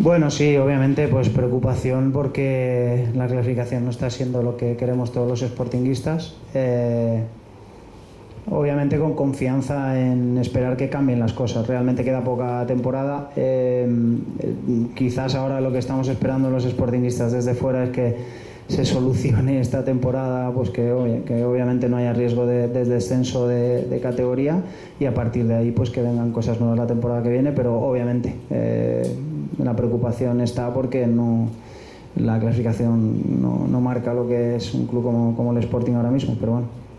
Bueno, sí, obviamente, pues preocupación porque la clasificación no está siendo lo que queremos todos los sportinguistas. Eh, obviamente con confianza en esperar que cambien las cosas. Realmente queda poca temporada. Eh, quizás ahora lo que estamos esperando los sportinguistas desde fuera es que se solucione esta temporada, pues que, que obviamente no haya riesgo de, descenso de, categoría y a partir de ahí pues que vengan cosas nuevas la temporada que viene, pero obviamente eh, la preocupación está porque no la clasificación no, marca lo que es un club como, como el Sporting ahora mismo, pero bueno.